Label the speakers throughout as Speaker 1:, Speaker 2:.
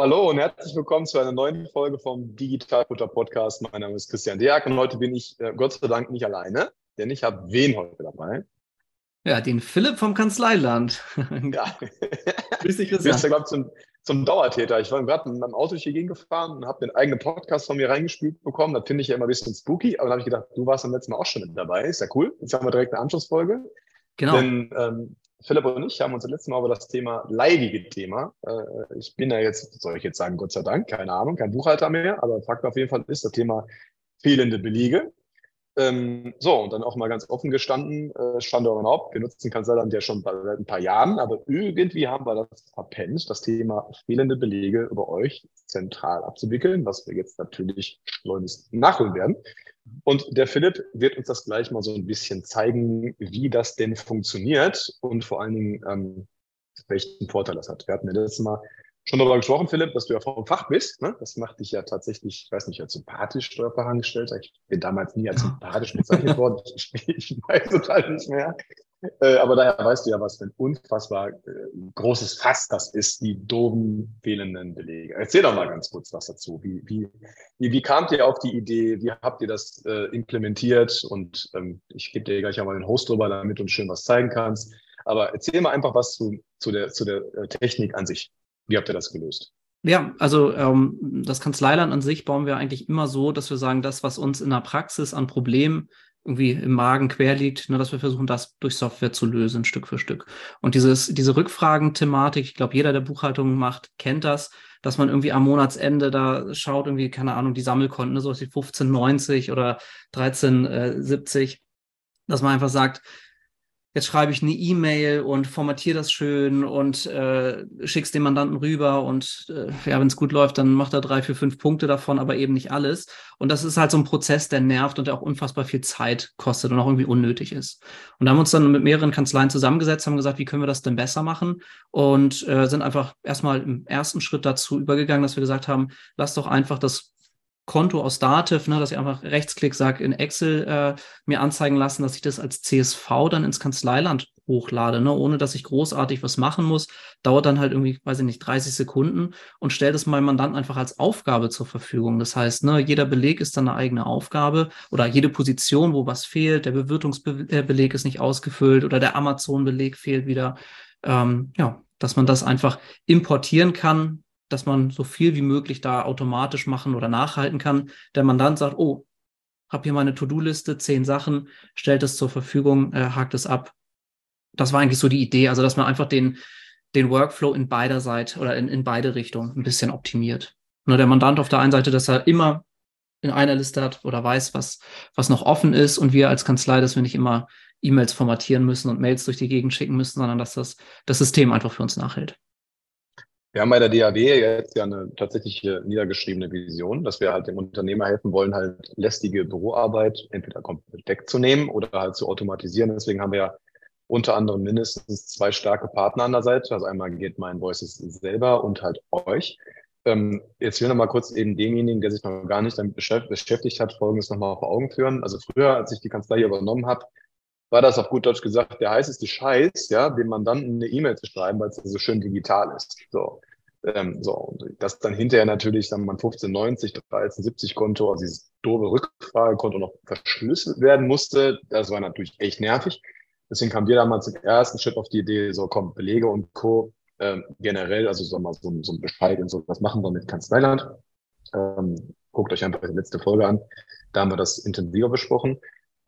Speaker 1: Hallo und herzlich willkommen zu einer neuen Folge vom Digitalfutter Podcast. Mein Name ist Christian Deak und heute bin ich äh, Gott sei Dank nicht alleine, denn ich habe wen heute dabei?
Speaker 2: Ja, den Philipp vom Kanzleiland.
Speaker 1: ja. Grüß dich, Christian. Du bist ja, zum, zum Dauertäter. Ich war gerade mit meinem Auto hier gegengefahren und habe den eigenen Podcast von mir reingespielt bekommen. Das finde ich ja immer ein bisschen spooky, aber dann habe ich gedacht, du warst beim letzten Mal auch schon mit dabei. Ist ja cool. Jetzt haben wir direkt eine Anschlussfolge. Genau. Denn ähm, Philipp und ich haben uns das letzte Mal über das Thema leidige Thema. Äh, ich bin ja jetzt, soll ich jetzt sagen, Gott sei Dank, keine Ahnung, kein Buchhalter mehr, aber Fakt auf jeden Fall ist das Thema fehlende Belege. Ähm, so, und dann auch mal ganz offen gestanden, äh, stand auf Haupt, wir nutzen Kanzleiland ja schon seit ein paar Jahren, aber irgendwie haben wir das verpennt, das Thema fehlende Belege über euch zentral abzuwickeln, was wir jetzt natürlich schleunigst nachholen werden. Und der Philipp wird uns das gleich mal so ein bisschen zeigen, wie das denn funktioniert und vor allen Dingen, ähm, welchen Vorteil das hat. Wir hatten ja letztes Mal schon darüber gesprochen, Philipp, dass du ja vom Fach bist. Ne? Das macht dich ja tatsächlich, ich weiß nicht, als sympathisch Steuerfachangestellter. Ich bin damals nie als sympathisch bezeichnet worden. Ich, ich weiß total nicht mehr. Äh, aber daher weißt du ja, was für ein unfassbar äh, großes Fass das ist, die doofen fehlenden Belege. Erzähl doch mal ganz kurz was dazu. Wie, wie, wie, wie kamt ihr auf die Idee? Wie habt ihr das äh, implementiert? Und ähm, ich gebe dir gleich einmal den Host drüber, damit du uns schön was zeigen kannst. Aber erzähl mal einfach was zu, zu, der, zu der äh, Technik an sich. Wie habt ihr das gelöst?
Speaker 2: Ja, also ähm, das Kanzleiland an sich bauen wir eigentlich immer so, dass wir sagen, das, was uns in der Praxis an Problemen irgendwie im Magen quer liegt, ne, dass wir versuchen, das durch Software zu lösen, Stück für Stück. Und dieses, diese Rückfragen-Thematik, ich glaube, jeder, der Buchhaltung macht, kennt das, dass man irgendwie am Monatsende da schaut, irgendwie, keine Ahnung, die Sammelkonten, ne, so wie 1590 oder 1370, dass man einfach sagt, jetzt schreibe ich eine E-Mail und formatiere das schön und äh, schick's dem Mandanten rüber und äh, ja, wenn es gut läuft, dann macht er drei, vier, fünf Punkte davon, aber eben nicht alles. Und das ist halt so ein Prozess, der nervt und der auch unfassbar viel Zeit kostet und auch irgendwie unnötig ist. Und da haben wir uns dann mit mehreren Kanzleien zusammengesetzt, haben gesagt, wie können wir das denn besser machen? Und äh, sind einfach erstmal im ersten Schritt dazu übergegangen, dass wir gesagt haben, lass doch einfach das Konto aus Dativ, ne, dass ich einfach Rechtsklick sage, in Excel äh, mir anzeigen lassen, dass ich das als CSV dann ins Kanzleiland hochlade, ne, ohne dass ich großartig was machen muss. Dauert dann halt irgendwie, weiß ich nicht, 30 Sekunden und stelle das meinem Mandanten einfach als Aufgabe zur Verfügung. Das heißt, ne, jeder Beleg ist dann eine eigene Aufgabe oder jede Position, wo was fehlt, der Bewirtungsbeleg ist nicht ausgefüllt oder der Amazon-Beleg fehlt wieder. Ähm, ja, dass man das einfach importieren kann, dass man so viel wie möglich da automatisch machen oder nachhalten kann. Der Mandant sagt, oh, habe hier meine To-Do-Liste, zehn Sachen, stellt es zur Verfügung, äh, hakt es ab. Das war eigentlich so die Idee, also dass man einfach den, den Workflow in beider Seite oder in, in beide Richtungen ein bisschen optimiert. Nur der Mandant auf der einen Seite, dass er immer in einer Liste hat oder weiß, was, was noch offen ist und wir als Kanzlei, dass wir nicht immer E-Mails formatieren müssen und Mails durch die Gegend schicken müssen, sondern dass das, das System einfach für uns nachhält.
Speaker 1: Wir haben bei der DAW jetzt ja eine tatsächliche niedergeschriebene Vision, dass wir halt dem Unternehmer helfen wollen, halt lästige Büroarbeit entweder komplett wegzunehmen oder halt zu automatisieren. Deswegen haben wir ja unter anderem mindestens zwei starke Partner an der Seite. Also einmal geht mein Voices selber und halt euch. Ähm, jetzt will noch mal kurz eben demjenigen, der sich noch gar nicht damit beschäftigt hat, Folgendes nochmal vor Augen führen. Also früher, als ich die Kanzlei übernommen habe, war das auf gut Deutsch gesagt der heißeste Scheiß, ja, dem Mandanten eine E-Mail zu schreiben, weil es so schön digital ist. So. Ähm, so, und das dann hinterher natürlich, sagen wir mal, 1590, 1370 Konto, also dieses doofe Rückfragekonto noch verschlüsselt werden musste, das war natürlich echt nervig. Deswegen kamen wir damals im ersten Schritt auf die Idee, so komm, Belege und Co. Ähm, generell, also so mal so, so ein Bescheid und so, was machen wir mit Kanzleiland? Ähm, guckt euch einfach die letzte Folge an. Da haben wir das intensiver besprochen.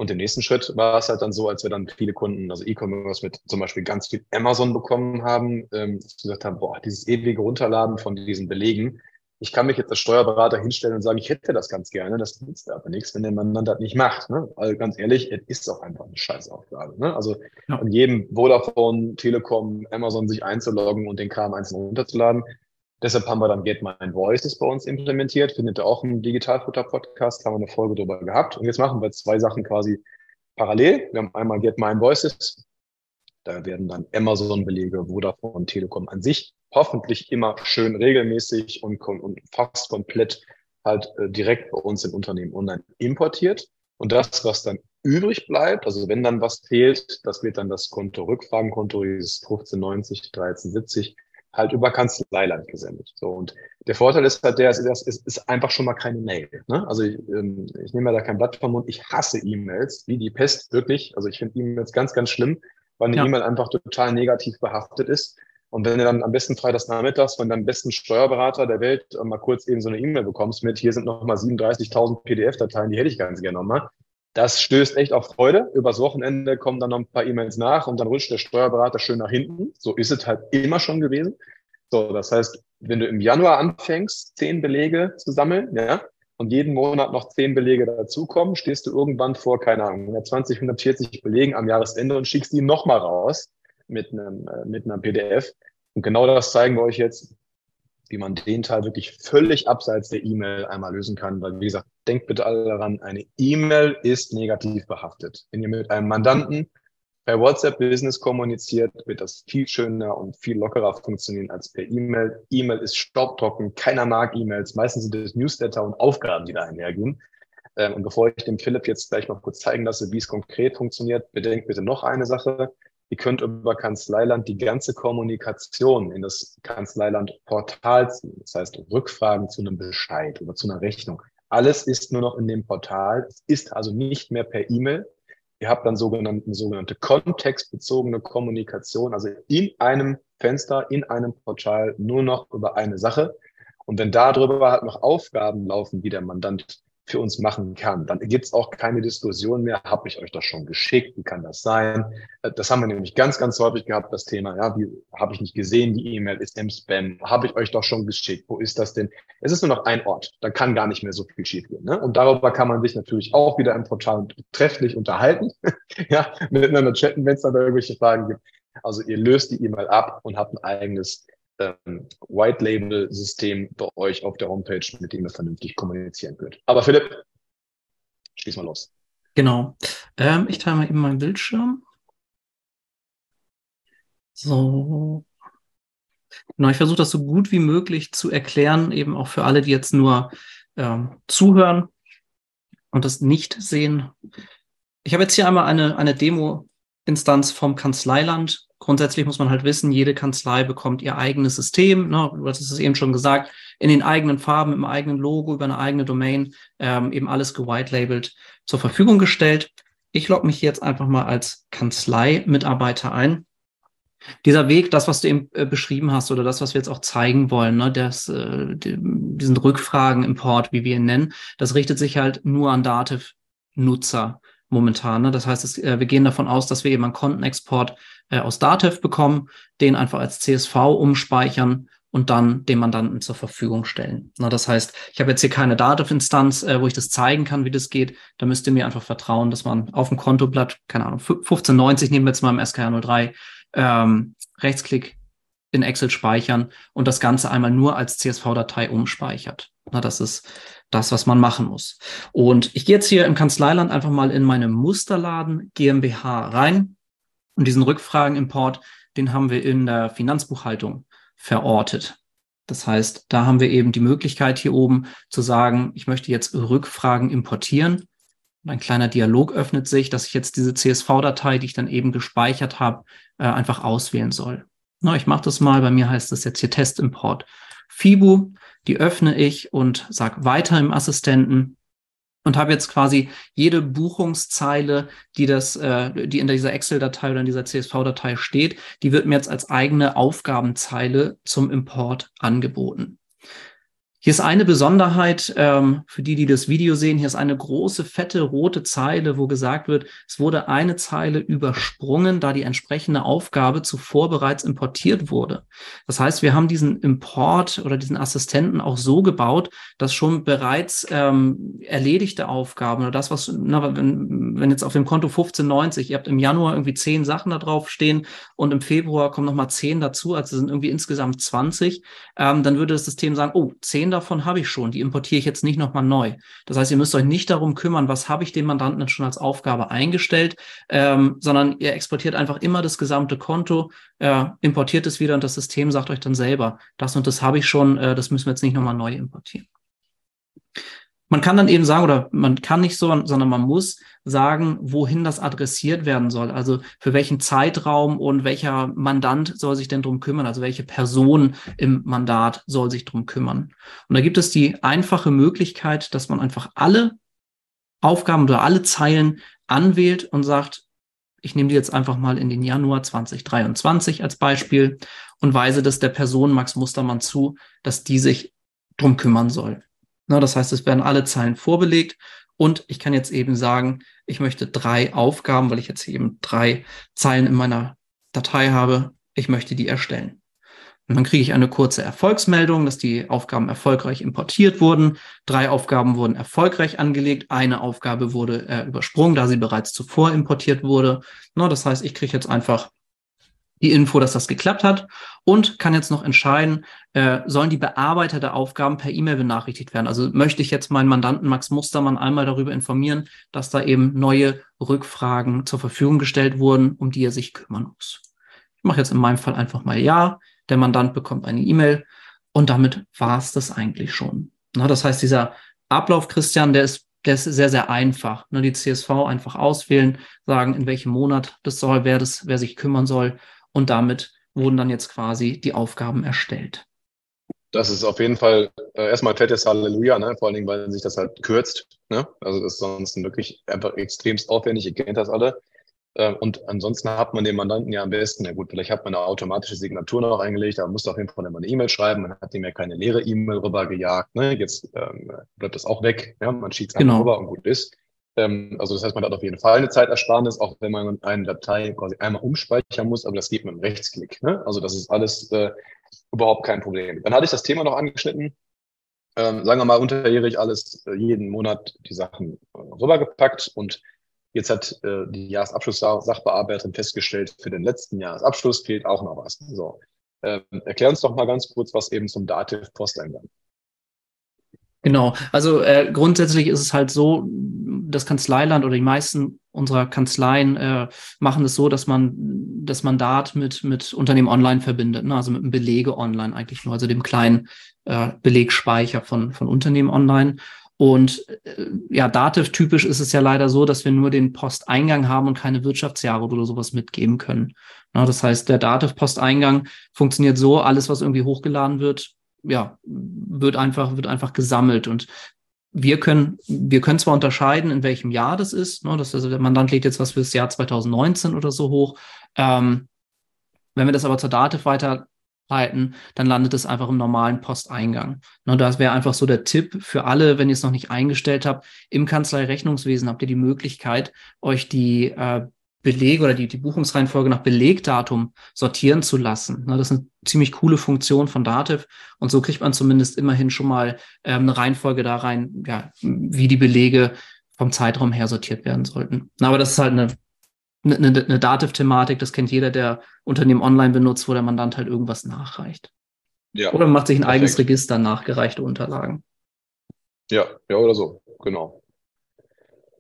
Speaker 1: Und im nächsten Schritt war es halt dann so, als wir dann viele Kunden, also E-Commerce mit zum Beispiel ganz viel Amazon bekommen haben, ähm, gesagt haben, boah, dieses ewige Runterladen von diesen Belegen, ich kann mich jetzt als Steuerberater hinstellen und sagen, ich hätte das ganz gerne, das nützt aber nichts, wenn der Mandant das nicht macht. Ne? Also ganz ehrlich, es ist auch einfach eine Scheißaufgabe. Ne? Also ja. an jedem Vodafone, Telekom, Amazon sich einzuloggen und den Kram einzeln runterzuladen, Deshalb haben wir dann Get My Voices bei uns implementiert. Findet ihr auch im Digitalfutter-Podcast, haben wir eine Folge darüber gehabt. Und jetzt machen wir zwei Sachen quasi parallel. Wir haben einmal Get My Voices. Da werden dann Amazon-Belege, Vodafone, Telekom an sich hoffentlich immer schön regelmäßig und, und fast komplett halt äh, direkt bei uns im Unternehmen online importiert. Und das, was dann übrig bleibt, also wenn dann was fehlt, das wird dann das Konto Rückfragenkonto, dieses 1590, 1370, halt über Kanzleiland gesendet. So und der Vorteil ist halt der, es ist, ist einfach schon mal keine Mail. Ne? Also ich, ähm, ich nehme mir da kein Blatt vom Mund. Ich hasse E-Mails wie die Pest wirklich. Also ich finde E-Mails ganz, ganz schlimm, weil eine ja. E-Mail einfach total negativ behaftet ist. Und wenn du dann am besten freitags nachmittags von deinem besten Steuerberater der Welt äh, mal kurz eben so eine E-Mail bekommst mit, hier sind nochmal 37.000 PDF-Dateien, die hätte ich ganz gerne nochmal. Das stößt echt auf Freude. Übers Wochenende kommen dann noch ein paar E-Mails nach und dann rutscht der Steuerberater schön nach hinten. So ist es halt immer schon gewesen. So, das heißt, wenn du im Januar anfängst, zehn Belege zu sammeln, ja, und jeden Monat noch zehn Belege dazukommen, stehst du irgendwann vor, keine Ahnung, 120, 140 Belegen am Jahresende und schickst die nochmal raus mit einem, äh, mit einer PDF. Und genau das zeigen wir euch jetzt, wie man den Teil wirklich völlig abseits der E-Mail einmal lösen kann. Weil, wie gesagt, denkt bitte alle daran, eine E-Mail ist negativ behaftet. Wenn ihr mit einem Mandanten per WhatsApp Business kommuniziert, wird das viel schöner und viel lockerer funktionieren als per E-Mail. E-Mail ist staubtrocken, keiner mag E-Mails. Meistens sind es Newsletter und Aufgaben, die da einhergehen. Ähm, und bevor ich dem Philipp jetzt gleich mal kurz zeigen lasse, wie es konkret funktioniert, bedenkt bitte noch eine Sache. Ihr könnt über Kanzleiland die ganze Kommunikation in das Kanzleiland-Portal ziehen. Das heißt, Rückfragen zu einem Bescheid oder zu einer Rechnung. Alles ist nur noch in dem Portal, ist also nicht mehr per E-Mail. Ihr habt dann sogenannte, sogenannte kontextbezogene Kommunikation, also in einem Fenster, in einem Portal nur noch über eine Sache. Und wenn darüber halt noch Aufgaben laufen, die der Mandant für uns machen kann. Dann gibt es auch keine Diskussion mehr, habe ich euch das schon geschickt, wie kann das sein? Äh, das haben wir nämlich ganz, ganz häufig gehabt, das Thema, ja, wie habe ich nicht gesehen, die E-Mail ist im Spam, habe ich euch doch schon geschickt, wo ist das denn? Es ist nur noch ein Ort, da kann gar nicht mehr so viel schiefgehen. Ne? Und darüber kann man sich natürlich auch wieder im Portal trefflich unterhalten, ja, miteinander chatten, wenn es da irgendwelche Fragen gibt. Also ihr löst die E-Mail ab und habt ein eigenes ähm, White Label System bei euch auf der Homepage, mit dem ihr vernünftig kommunizieren könnt. Aber Philipp, schieß mal los.
Speaker 2: Genau. Ähm, ich teile mal eben meinen Bildschirm. So. Genau, ich versuche das so gut wie möglich zu erklären, eben auch für alle, die jetzt nur ähm, zuhören und das nicht sehen. Ich habe jetzt hier einmal eine, eine Demo-Instanz vom Kanzleiland Grundsätzlich muss man halt wissen, jede Kanzlei bekommt ihr eigenes System. Ne? Du hast es eben schon gesagt, in den eigenen Farben, im eigenen Logo, über eine eigene Domain, ähm, eben alles gewitelabelt zur Verfügung gestellt. Ich logge mich jetzt einfach mal als Kanzlei-Mitarbeiter ein. Dieser Weg, das, was du eben äh, beschrieben hast oder das, was wir jetzt auch zeigen wollen, ne, das, äh, die, diesen Rückfragen-Import, wie wir ihn nennen, das richtet sich halt nur an Dativ-Nutzer momentan. Ne? Das heißt, es, äh, wir gehen davon aus, dass wir eben einen Kontenexport äh, aus Datev bekommen, den einfach als CSV umspeichern und dann dem Mandanten zur Verfügung stellen. Na, das heißt, ich habe jetzt hier keine Datev-Instanz, äh, wo ich das zeigen kann, wie das geht. Da müsst ihr mir einfach vertrauen, dass man auf dem Kontoblatt, keine Ahnung, 1590 nehmen wir jetzt mal im SKR03, ähm, Rechtsklick in Excel speichern und das Ganze einmal nur als CSV-Datei umspeichert. Na, das ist das, was man machen muss. Und ich gehe jetzt hier im Kanzleiland einfach mal in meine Musterladen GmbH rein und diesen Rückfragenimport, den haben wir in der Finanzbuchhaltung verortet. Das heißt, da haben wir eben die Möglichkeit hier oben zu sagen, ich möchte jetzt Rückfragen importieren. Und ein kleiner Dialog öffnet sich, dass ich jetzt diese CSV-Datei, die ich dann eben gespeichert habe, äh, einfach auswählen soll. Na, ich mache das mal. Bei mir heißt das jetzt hier Testimport FIBU. Die öffne ich und sage weiter im Assistenten und habe jetzt quasi jede Buchungszeile, die das, äh, die in dieser Excel-Datei oder in dieser CSV-Datei steht, die wird mir jetzt als eigene Aufgabenzeile zum Import angeboten. Hier ist eine Besonderheit ähm, für die, die das Video sehen. Hier ist eine große, fette, rote Zeile, wo gesagt wird, es wurde eine Zeile übersprungen, da die entsprechende Aufgabe zuvor bereits importiert wurde. Das heißt, wir haben diesen Import oder diesen Assistenten auch so gebaut, dass schon bereits ähm, erledigte Aufgaben oder das, was, na, wenn, wenn jetzt auf dem Konto 1590, ihr habt im Januar irgendwie zehn Sachen da drauf stehen und im Februar kommen nochmal zehn dazu, also sind irgendwie insgesamt 20, ähm, dann würde das System sagen, oh, zehn davon habe ich schon, die importiere ich jetzt nicht nochmal neu. Das heißt, ihr müsst euch nicht darum kümmern, was habe ich dem Mandanten schon als Aufgabe eingestellt, ähm, sondern ihr exportiert einfach immer das gesamte Konto, äh, importiert es wieder und das System sagt euch dann selber, das und das habe ich schon, äh, das müssen wir jetzt nicht nochmal neu importieren. Man kann dann eben sagen, oder man kann nicht so, sondern man muss sagen, wohin das adressiert werden soll. Also für welchen Zeitraum und welcher Mandant soll sich denn drum kümmern? Also welche Person im Mandat soll sich drum kümmern? Und da gibt es die einfache Möglichkeit, dass man einfach alle Aufgaben oder alle Zeilen anwählt und sagt, ich nehme die jetzt einfach mal in den Januar 2023 als Beispiel und weise das der Person Max Mustermann zu, dass die sich drum kümmern soll. Na, das heißt, es werden alle Zeilen vorbelegt und ich kann jetzt eben sagen, ich möchte drei Aufgaben, weil ich jetzt eben drei Zeilen in meiner Datei habe, ich möchte die erstellen. Und dann kriege ich eine kurze Erfolgsmeldung, dass die Aufgaben erfolgreich importiert wurden. Drei Aufgaben wurden erfolgreich angelegt. Eine Aufgabe wurde äh, übersprungen, da sie bereits zuvor importiert wurde. Na, das heißt, ich kriege jetzt einfach die Info, dass das geklappt hat und kann jetzt noch entscheiden, äh, sollen die Bearbeiter der Aufgaben per E-Mail benachrichtigt werden. Also möchte ich jetzt meinen Mandanten Max Mustermann einmal darüber informieren, dass da eben neue Rückfragen zur Verfügung gestellt wurden, um die er sich kümmern muss. Ich mache jetzt in meinem Fall einfach mal Ja. Der Mandant bekommt eine E-Mail und damit war es das eigentlich schon. Na, das heißt, dieser Ablauf, Christian, der ist der ist sehr, sehr einfach. Ne, die CSV einfach auswählen, sagen, in welchem Monat das soll, wer das, wer sich kümmern soll und damit wurden dann jetzt quasi die Aufgaben erstellt.
Speaker 1: Das ist auf jeden Fall äh, erstmal fettes Halleluja, ne? vor allen Dingen, weil sich das halt kürzt. Ne? Also das ist sonst wirklich einfach extremst aufwendig, ihr kennt das alle. Äh, und ansonsten hat man den Mandanten ja am besten, ja gut, vielleicht hat man eine automatische Signatur noch eingelegt, aber muss auf jeden Fall immer eine E-Mail schreiben, man hat ihm ja keine leere E-Mail rübergejagt, ne? jetzt ähm, bleibt das auch weg, ja? man schiebt es
Speaker 2: genau.
Speaker 1: rüber und gut ist. Ähm, also das heißt, man hat auf jeden Fall eine Zeitersparnis, auch wenn man eine Datei quasi einmal umspeichern muss, aber das geht mit einem Rechtsklick. Ne? Also das ist alles äh, überhaupt kein Problem. Dann hatte ich das Thema noch angeschnitten. Ähm, sagen wir mal, unterjährig alles, äh, jeden Monat die Sachen äh, rübergepackt und jetzt hat äh, die Jahresabschluss-Sachbearbeiterin festgestellt, für den letzten Jahresabschluss fehlt auch noch was. So, ähm, erklär uns doch mal ganz kurz was eben zum Dativ-Posteingang.
Speaker 2: Genau, also äh, grundsätzlich ist es halt so, das Kanzleiland oder die meisten unserer Kanzleien äh, machen es so, dass man das Mandat mit, mit Unternehmen online verbindet, ne? also mit einem Belege online eigentlich nur, also dem kleinen äh, Belegspeicher von, von Unternehmen online. Und äh, ja, Dativ-typisch ist es ja leider so, dass wir nur den Posteingang haben und keine Wirtschaftsjahre oder sowas mitgeben können. Na, das heißt, der Dativ-Posteingang funktioniert so, alles, was irgendwie hochgeladen wird, ja, wird einfach, wird einfach gesammelt. Und wir können, wir können zwar unterscheiden, in welchem Jahr das ist. Ne, das, also der Mandant legt jetzt was für das Jahr 2019 oder so hoch. Ähm, wenn wir das aber zur Dativ weiterleiten, dann landet es einfach im normalen Posteingang. Ne, das wäre einfach so der Tipp für alle, wenn ihr es noch nicht eingestellt habt. Im Kanzleirechnungswesen habt ihr die Möglichkeit, euch die äh, Belege oder die, die Buchungsreihenfolge nach Belegdatum sortieren zu lassen. Das ist eine ziemlich coole Funktion von Dativ und so kriegt man zumindest immerhin schon mal ähm, eine Reihenfolge da rein, ja, wie die Belege vom Zeitraum her sortiert werden sollten. Aber das ist halt eine, eine, eine Dativ-Thematik, das kennt jeder, der Unternehmen online benutzt, wo der Mandant halt irgendwas nachreicht. Ja, oder macht sich ein perfekt. eigenes Register nachgereichte Unterlagen.
Speaker 1: Ja, ja, oder so, genau.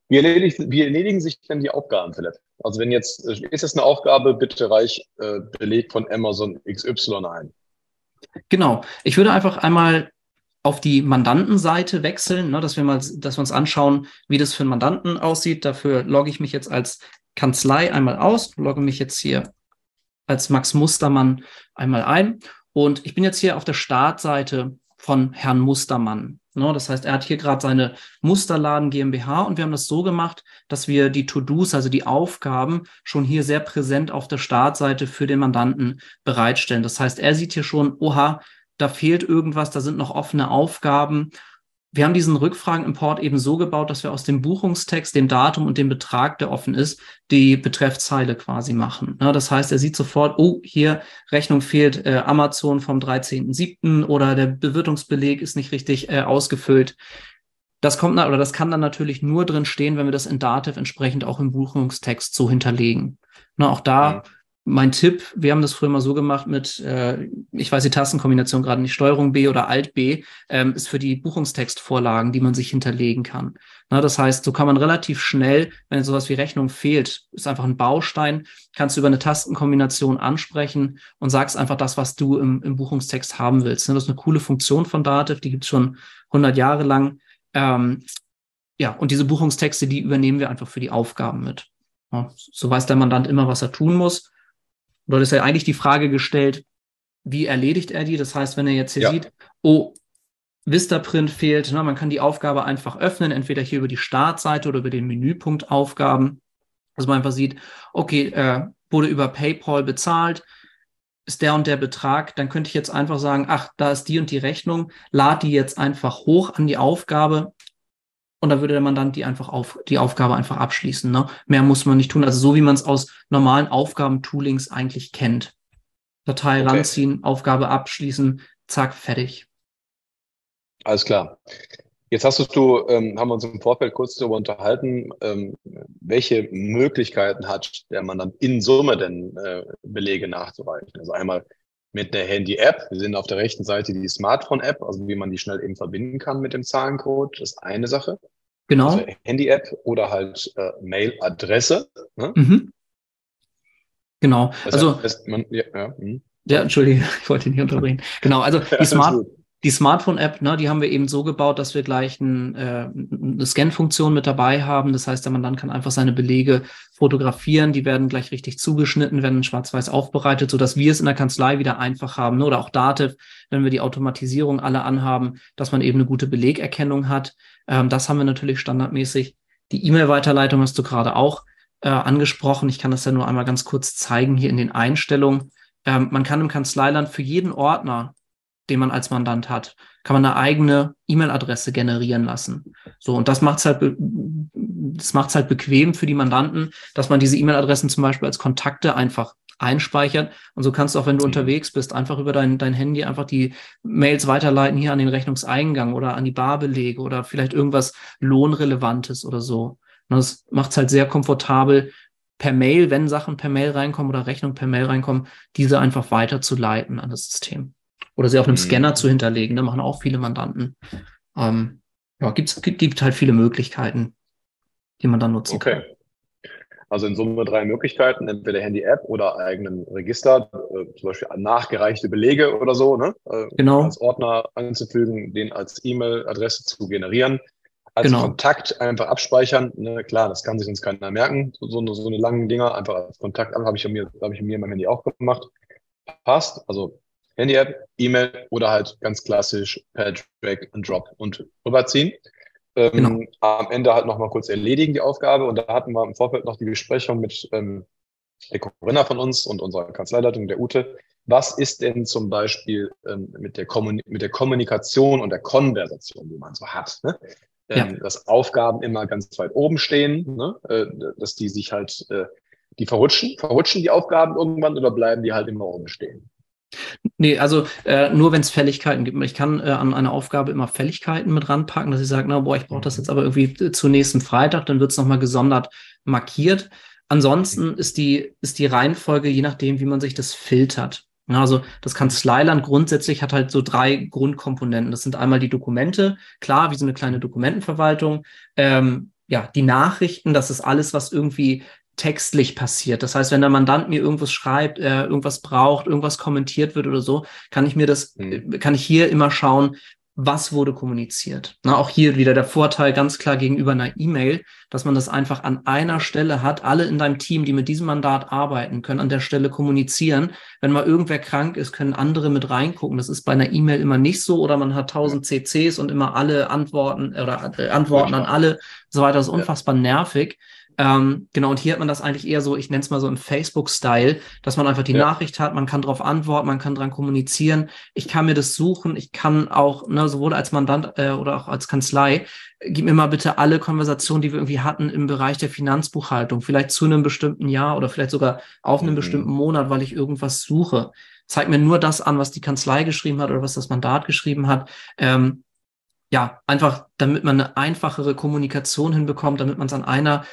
Speaker 1: Wie, erledigt, wie erledigen sich denn die Aufgaben, Philipp? Also wenn jetzt, ist es eine Aufgabe, bitte reich äh, Beleg von Amazon XY ein.
Speaker 2: Genau. Ich würde einfach einmal auf die Mandantenseite wechseln, ne, dass wir mal, dass wir uns anschauen, wie das für einen Mandanten aussieht. Dafür logge ich mich jetzt als Kanzlei einmal aus, logge mich jetzt hier als Max Mustermann einmal ein. Und ich bin jetzt hier auf der Startseite von Herrn Mustermann. Ne, das heißt, er hat hier gerade seine Musterladen GmbH und wir haben das so gemacht, dass wir die To-Dos, also die Aufgaben, schon hier sehr präsent auf der Startseite für den Mandanten bereitstellen. Das heißt, er sieht hier schon, oha, da fehlt irgendwas, da sind noch offene Aufgaben. Wir haben diesen Rückfragenimport eben so gebaut, dass wir aus dem Buchungstext, dem Datum und dem Betrag, der offen ist, die Betreffzeile quasi machen. Ja, das heißt, er sieht sofort, oh, hier Rechnung fehlt äh, Amazon vom 13.07. oder der Bewirtungsbeleg ist nicht richtig äh, ausgefüllt. Das kommt oder das kann dann natürlich nur drin stehen, wenn wir das in Dativ entsprechend auch im Buchungstext so hinterlegen. Na, auch da ja mein Tipp, wir haben das früher mal so gemacht mit, äh, ich weiß die Tastenkombination gerade nicht, Steuerung B oder Alt B, ähm, ist für die Buchungstextvorlagen, die man sich hinterlegen kann. Na, das heißt, so kann man relativ schnell, wenn sowas wie Rechnung fehlt, ist einfach ein Baustein, kannst du über eine Tastenkombination ansprechen und sagst einfach das, was du im, im Buchungstext haben willst. Das ist eine coole Funktion von Dativ, die gibt's schon 100 Jahre lang. Ähm, ja, und diese Buchungstexte, die übernehmen wir einfach für die Aufgaben mit. Ja, so weiß der Mandant immer, was er tun muss dort ist ja eigentlich die Frage gestellt, wie erledigt er die? Das heißt, wenn er jetzt hier ja. sieht, oh, Vistaprint fehlt, ne, man kann die Aufgabe einfach öffnen, entweder hier über die Startseite oder über den Menüpunkt Aufgaben, dass man einfach sieht, okay, äh, wurde über PayPal bezahlt, ist der und der Betrag, dann könnte ich jetzt einfach sagen, ach, da ist die und die Rechnung, lad die jetzt einfach hoch an die Aufgabe und da würde der Mandant die einfach auf, die Aufgabe einfach abschließen. Ne? Mehr muss man nicht tun. Also so wie man es aus normalen Aufgabentoolings eigentlich kennt. Datei okay. ranziehen, Aufgabe abschließen, zack, fertig.
Speaker 1: Alles klar. Jetzt hast du, ähm, haben wir uns im Vorfeld kurz darüber unterhalten, ähm, welche Möglichkeiten hat der Mandant in Summe denn äh, Belege nachzureichen? Also einmal mit der Handy-App. Wir sehen auf der rechten Seite die Smartphone-App, also wie man die schnell eben verbinden kann mit dem Zahlencode. Das ist eine Sache.
Speaker 2: Genau. Also
Speaker 1: Handy-App oder halt äh, Mail-Adresse. Ne?
Speaker 2: Mhm. Genau. Das also, heißt, man, ja, ja, hm. ja, Entschuldige, ich wollte nicht unterbrechen. Genau, also die Smart, die Smartphone-App, ne, die haben wir eben so gebaut, dass wir gleich ein, äh, eine Scan-Funktion mit dabei haben. Das heißt, der Mandant kann einfach seine Belege fotografieren, die werden gleich richtig zugeschnitten, werden schwarz-weiß aufbereitet, sodass wir es in der Kanzlei wieder einfach haben. Ne? Oder auch Dativ, wenn wir die Automatisierung alle anhaben, dass man eben eine gute Belegerkennung hat. Ähm, das haben wir natürlich standardmäßig. Die E-Mail-Weiterleitung hast du gerade auch äh, angesprochen. Ich kann das ja nur einmal ganz kurz zeigen hier in den Einstellungen. Ähm, man kann im Kanzleiland für jeden Ordner den man als Mandant hat, kann man eine eigene E-Mail-Adresse generieren lassen. So, und das macht es halt, das macht's halt bequem für die Mandanten, dass man diese E-Mail-Adressen zum Beispiel als Kontakte einfach einspeichert. Und so kannst du auch, wenn du mhm. unterwegs bist, einfach über dein, dein Handy einfach die Mails weiterleiten hier an den Rechnungseingang oder an die Barbelege oder vielleicht irgendwas Lohnrelevantes oder so. Und das macht es halt sehr komfortabel, per Mail, wenn Sachen per Mail reinkommen oder Rechnungen per Mail reinkommen, diese einfach weiterzuleiten an das System oder sie auf einem mhm. Scanner zu hinterlegen. Da machen auch viele Mandanten. Ähm, ja, gibt's, gibt, gibt halt viele Möglichkeiten, die man dann nutzen
Speaker 1: okay. kann. Also in Summe drei Möglichkeiten, entweder Handy-App oder eigenen Register, äh, zum Beispiel nachgereichte Belege oder so, ne? Äh,
Speaker 2: genau.
Speaker 1: als Ordner anzufügen, den als E-Mail-Adresse zu generieren. Als genau. Kontakt einfach abspeichern. Ne? Klar, das kann sich uns keiner merken. So, so, so eine langen Dinger einfach als Kontakt habe ich mir, habe ich mir in meinem Handy auch gemacht. Passt. Also Handy-App, E-Mail oder halt ganz klassisch per Drag and Drop und rüberziehen. Ähm, genau. Am Ende halt nochmal kurz erledigen die Aufgabe und da hatten wir im Vorfeld noch die Besprechung mit ähm, der Corinna von uns und unserer Kanzleileitung, der Ute. Was ist denn zum Beispiel ähm, mit, der mit der Kommunikation und der Konversation, die man so hat? Ne? Ähm, ja. Dass Aufgaben immer ganz weit oben stehen, ne? äh, dass die sich halt, äh, die verrutschen. Verrutschen die Aufgaben irgendwann oder bleiben die halt immer oben stehen?
Speaker 2: Nee, also äh, nur wenn es Fälligkeiten gibt. Ich kann äh, an einer Aufgabe immer Fälligkeiten mit ranpacken, dass ich sage, na boah, ich brauche das mhm. jetzt aber irgendwie äh, zu nächsten Freitag, dann wird es nochmal gesondert markiert. Ansonsten ist die, ist die Reihenfolge, je nachdem, wie man sich das filtert. Also das Kanzleiland grundsätzlich hat halt so drei Grundkomponenten. Das sind einmal die Dokumente, klar, wie so eine kleine Dokumentenverwaltung. Ähm, ja, die Nachrichten, das ist alles, was irgendwie textlich passiert. Das heißt, wenn der Mandant mir irgendwas schreibt, äh, irgendwas braucht, irgendwas kommentiert wird oder so, kann ich mir das, mhm. kann ich hier immer schauen, was wurde kommuniziert. Na, auch hier wieder der Vorteil ganz klar gegenüber einer E-Mail, dass man das einfach an einer Stelle hat. Alle in deinem Team, die mit diesem Mandat arbeiten, können an der Stelle kommunizieren. Wenn mal irgendwer krank ist, können andere mit reingucken. Das ist bei einer E-Mail immer nicht so oder man hat tausend CCs und immer alle antworten oder äh, antworten an alle. So weiter. Das ist unfassbar nervig. Ähm, genau, und hier hat man das eigentlich eher so, ich nenne es mal so im Facebook-Style, dass man einfach die ja. Nachricht hat, man kann darauf antworten, man kann dran kommunizieren, ich kann mir das suchen, ich kann auch, ne, sowohl als Mandant äh, oder auch als Kanzlei, gib mir mal bitte alle Konversationen, die wir irgendwie hatten im Bereich der Finanzbuchhaltung, vielleicht zu einem bestimmten Jahr oder vielleicht sogar auf einem mhm. bestimmten Monat, weil ich irgendwas suche. Zeig mir nur das an, was die Kanzlei geschrieben hat oder was das Mandat geschrieben hat. Ähm, ja, einfach, damit man eine einfachere Kommunikation hinbekommt, damit man es an einer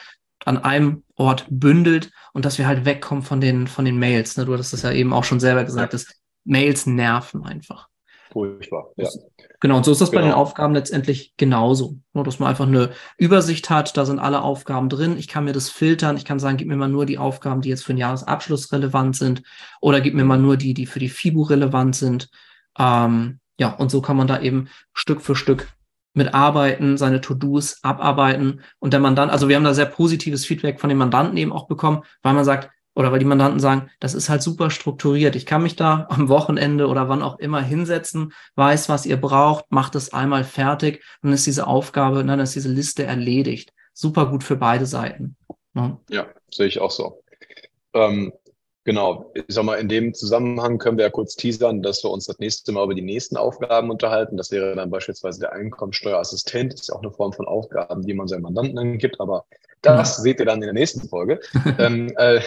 Speaker 2: an einem Ort bündelt und dass wir halt wegkommen von den, von den Mails. Ne? Du hattest das ja eben auch schon selber gesagt, dass Mails nerven einfach.
Speaker 1: Furchtbar, ja.
Speaker 2: Genau, und so ist das genau. bei den Aufgaben letztendlich genauso. Nur, dass man einfach eine Übersicht hat, da sind alle Aufgaben drin. Ich kann mir das filtern. Ich kann sagen, gib mir mal nur die Aufgaben, die jetzt für den Jahresabschluss relevant sind. Oder gib mir mal nur die, die für die FIBU relevant sind. Ähm, ja, und so kann man da eben Stück für Stück mitarbeiten, seine To-Dos abarbeiten und der Mandant, also wir haben da sehr positives Feedback von den Mandanten eben auch bekommen, weil man sagt, oder weil die Mandanten sagen, das ist halt super strukturiert. Ich kann mich da am Wochenende oder wann auch immer hinsetzen, weiß, was ihr braucht, macht es einmal fertig und dann ist diese Aufgabe, dann ist diese Liste erledigt. Super gut für beide Seiten.
Speaker 1: Ne? Ja, sehe ich auch so. Ähm, Genau, ich sag mal, in dem Zusammenhang können wir ja kurz teasern, dass wir uns das nächste Mal über die nächsten Aufgaben unterhalten. Das wäre dann beispielsweise der Einkommensteuerassistent. Das ist ja auch eine Form von Aufgaben, die man seinem Mandanten angibt, aber das ja. seht ihr dann in der nächsten Folge. ähm, äh,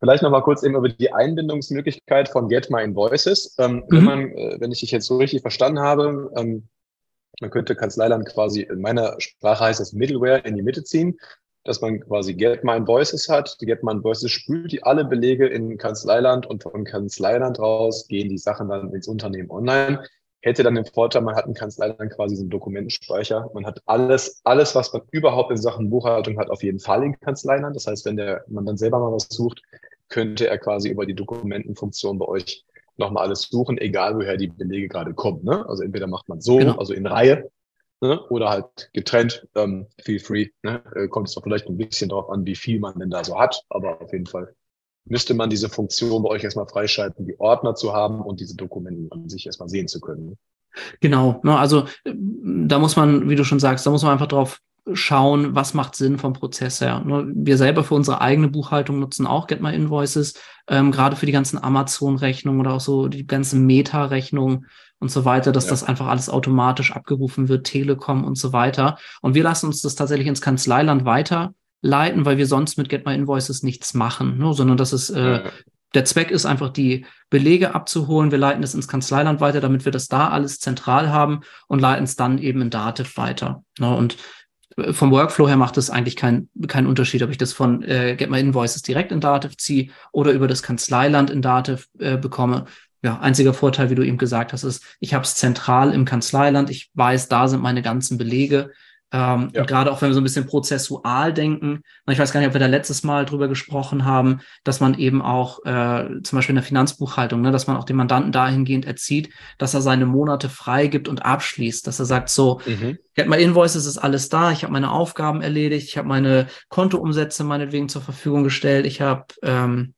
Speaker 1: vielleicht nochmal kurz eben über die Einbindungsmöglichkeit von Get My Invoices. Ähm, mhm. Wenn man, äh, wenn ich dich jetzt so richtig verstanden habe, ähm, man könnte Kanzleiland quasi, in meiner Sprache heißt das Middleware in die Mitte ziehen dass man quasi Get My Voices hat. Die My Voices spült die alle Belege in Kanzleiland und von Kanzleiland raus gehen die Sachen dann ins Unternehmen online. Hätte dann den Vorteil, man hat in Kanzleiland quasi so einen Dokumentenspeicher. Man hat alles, alles, was man überhaupt in Sachen Buchhaltung hat, auf jeden Fall in Kanzleiland. Das heißt, wenn der, man dann selber mal was sucht, könnte er quasi über die Dokumentenfunktion bei euch nochmal alles suchen, egal woher die Belege gerade kommen. Ne? Also entweder macht man so, genau. also in Reihe, ne? oder halt getrennt, ähm, feel free. Ne? Äh, kommt es doch vielleicht ein bisschen darauf an, wie viel man denn da so hat, aber auf jeden Fall müsste man diese Funktion bei euch erstmal freischalten, die Ordner zu haben und diese Dokumente an sich erstmal sehen zu können.
Speaker 2: Genau, ne, also äh, da muss man, wie du schon sagst, da muss man einfach drauf schauen, was macht Sinn vom Prozess her. Ne? Wir selber für unsere eigene Buchhaltung nutzen auch Get My Invoices, ähm, gerade für die ganzen Amazon-Rechnungen oder auch so die ganzen Meta-Rechnungen und so weiter, dass ja. das einfach alles automatisch abgerufen wird, Telekom und so weiter. Und wir lassen uns das tatsächlich ins Kanzleiland weiterleiten, weil wir sonst mit Get My Invoices nichts machen, ne? sondern das ist äh, ja. Der Zweck ist einfach, die Belege abzuholen. Wir leiten es ins Kanzleiland weiter, damit wir das da alles zentral haben und leiten es dann eben in Dativ weiter. Ne? Und äh, vom Workflow her macht es eigentlich keinen kein Unterschied, ob ich das von äh, Get My Invoices direkt in Dativ ziehe oder über das Kanzleiland in Dativ äh, bekomme ja, einziger Vorteil, wie du eben gesagt hast, ist, ich habe es zentral im Kanzleiland. Ich weiß, da sind meine ganzen Belege. Ähm, ja. Und gerade auch wenn wir so ein bisschen prozessual denken, ich weiß gar nicht, ob wir da letztes Mal drüber gesprochen haben, dass man eben auch äh, zum Beispiel in der Finanzbuchhaltung, ne, dass man auch den Mandanten dahingehend erzieht, dass er seine Monate freigibt und abschließt, dass er sagt, so, mhm. ich habe mein Invoices, ist alles da, ich habe meine Aufgaben erledigt, ich habe meine Kontoumsätze meinetwegen zur Verfügung gestellt, ich habe ähm,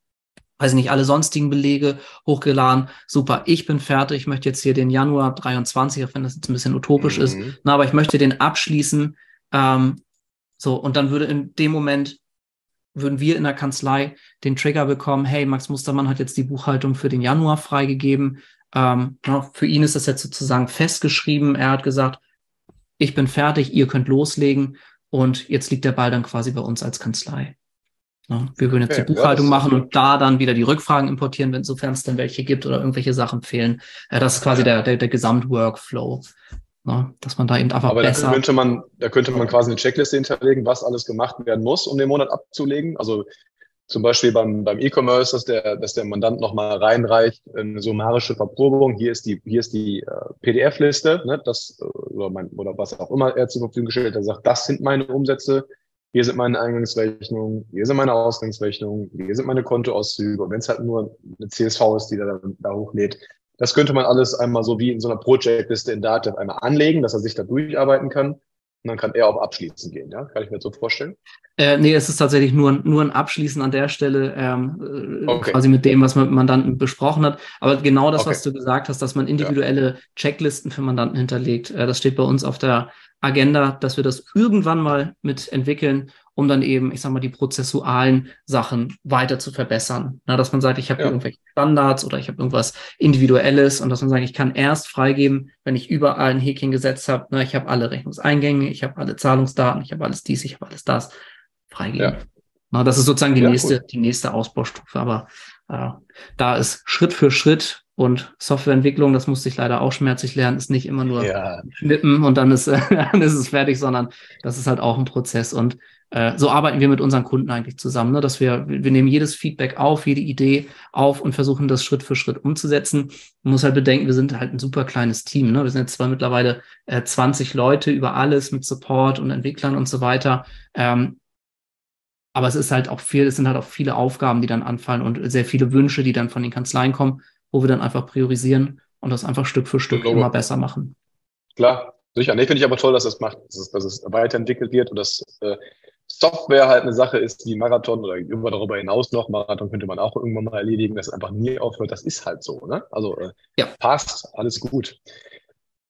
Speaker 2: weiß nicht, alle sonstigen Belege hochgeladen. Super, ich bin fertig. Ich möchte jetzt hier den Januar 23, auch wenn das jetzt ein bisschen utopisch mhm. ist, na, aber ich möchte den abschließen. Ähm, so, und dann würde in dem Moment würden wir in der Kanzlei den Trigger bekommen, hey, Max Mustermann hat jetzt die Buchhaltung für den Januar freigegeben. Ähm, für ihn ist das jetzt sozusagen festgeschrieben. Er hat gesagt, ich bin fertig, ihr könnt loslegen und jetzt liegt der Ball dann quasi bei uns als Kanzlei. Ne? Wir würden jetzt okay, die Buchhaltung ja, machen und da dann wieder die Rückfragen importieren, wenn sofern es denn welche gibt oder irgendwelche Sachen fehlen. Das ist quasi der, der, der Gesamtworkflow. Ne? Dass man da eben einfach
Speaker 1: Aber besser. Da könnte man, da könnte man quasi eine Checkliste hinterlegen, was alles gemacht werden muss, um den Monat abzulegen. Also zum Beispiel beim, beim E-Commerce, dass der, dass der Mandant nochmal reinreicht, eine summarische Verprobung. Hier ist die, hier ist die äh, PDF-Liste, ne, das, äh, oder, mein, oder was auch immer er zur Verfügung gestellt hat, sagt, das sind meine Umsätze hier sind meine Eingangsrechnungen, hier sind meine Ausgangsrechnungen, hier sind meine Kontoauszüge. Und wenn es halt nur eine CSV ist, die da, da hochlädt, das könnte man alles einmal so wie in so einer Projektliste in Dativ einmal anlegen, dass er sich da durcharbeiten kann. Und dann kann er auch abschließen gehen, ja? Kann ich mir das so vorstellen?
Speaker 2: Äh, nee, es ist tatsächlich nur, nur ein Abschließen an der Stelle, ähm, äh, okay. quasi mit dem, was man mit Mandanten besprochen hat. Aber genau das, okay. was du gesagt hast, dass man individuelle ja. Checklisten für Mandanten hinterlegt, äh, das steht bei uns auf der Agenda, dass wir das irgendwann mal mit entwickeln um dann eben, ich sag mal, die prozessualen Sachen weiter zu verbessern. Na, dass man sagt, ich habe ja. irgendwelche Standards oder ich habe irgendwas Individuelles und dass man sagt, ich kann erst freigeben, wenn ich überall ein Häkchen gesetzt habe, na, ich habe alle Rechnungseingänge, ich habe alle Zahlungsdaten, ich habe alles dies, ich habe alles das, freigeben. Ja. Na, das ist sozusagen die ja, nächste, gut. die nächste Ausbaustufe. Aber äh, da ist Schritt für Schritt und Softwareentwicklung, das musste ich leider auch schmerzlich lernen, ist nicht immer nur ja. schnippen und dann ist, dann ist es fertig, sondern das ist halt auch ein Prozess. Und äh, so arbeiten wir mit unseren Kunden eigentlich zusammen, ne? dass wir, wir nehmen jedes Feedback auf, jede Idee auf und versuchen das Schritt für Schritt umzusetzen. Man muss halt bedenken, wir sind halt ein super kleines Team. Ne? Wir sind jetzt zwar mittlerweile äh, 20 Leute über alles mit Support und Entwicklern und so weiter. Ähm, aber es ist halt auch viel, es sind halt auch viele Aufgaben, die dann anfallen und sehr viele Wünsche, die dann von den Kanzleien kommen, wo wir dann einfach priorisieren und das einfach Stück für Stück immer besser machen.
Speaker 1: Klar, sicher. Nee, finde ich aber toll, dass das macht, dass es, dass es weiterentwickelt wird und dass äh, Software halt eine Sache ist, wie Marathon oder über darüber hinaus noch. Marathon könnte man auch irgendwann mal erledigen, dass es einfach nie aufhört. Das ist halt so, ne? Also äh, ja. passt, alles gut.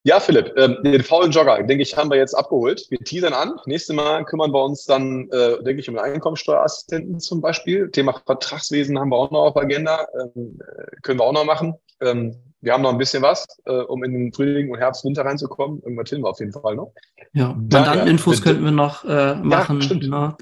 Speaker 1: Ja, Philipp, ähm, den faulen Jogger, denke ich, haben wir jetzt abgeholt. Wir teasern an. Nächstes Mal kümmern wir uns dann, äh, denke ich, um den Einkommensteuerassistenten zum Beispiel. Thema Vertragswesen haben wir auch noch auf Agenda. Ähm, äh, können wir auch noch machen. Ähm, wir haben noch ein bisschen was, äh, um in den Frühling und Herbst, Winter reinzukommen. Irgendwas hin wir auf jeden Fall noch.
Speaker 2: Ja, Mandanteninfos könnten wir noch äh, machen. Ja, stimmt. Ne?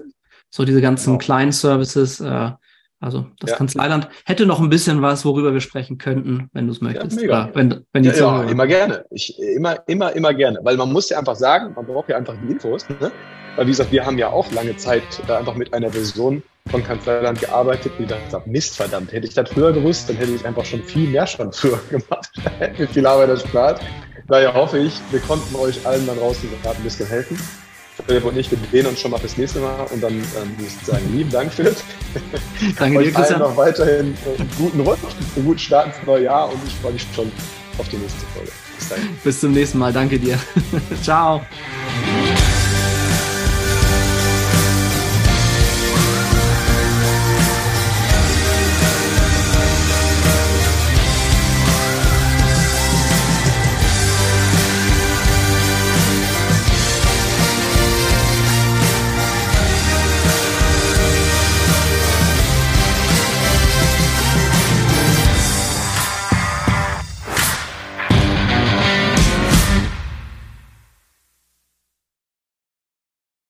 Speaker 2: So diese ganzen genau. kleinen Services. Äh, also das ja. Kanzleiland hätte noch ein bisschen was, worüber wir sprechen könnten, wenn du es möchtest. Ja, mega. wenn, wenn die
Speaker 1: ja, ja, immer gerne. Ich, immer, immer, immer gerne. Weil man muss ja einfach sagen, man braucht ja einfach die Infos. Ne? Weil wie gesagt, wir haben ja auch lange Zeit äh, einfach mit einer Version von Kanzleiland gearbeitet, die dann gesagt, Mist, verdammt, hätte ich das früher gewusst, dann hätte ich einfach schon viel mehr schon früher gemacht. hätte mir viel Arbeit erspart. Daher hoffe ich, wir konnten euch allen da draußen gerade ein bisschen helfen. Philipp und ich, wir sehen uns schon mal fürs nächste Mal und dann ähm, muss ich sagen, lieben Dank, Philipp. Danke dir, Christian. noch weiterhin einen guten Rutsch, einen guten Start ins neue Jahr und ich freue mich schon auf die nächste Folge.
Speaker 2: Bis. Bis zum nächsten Mal. Danke dir. Ciao.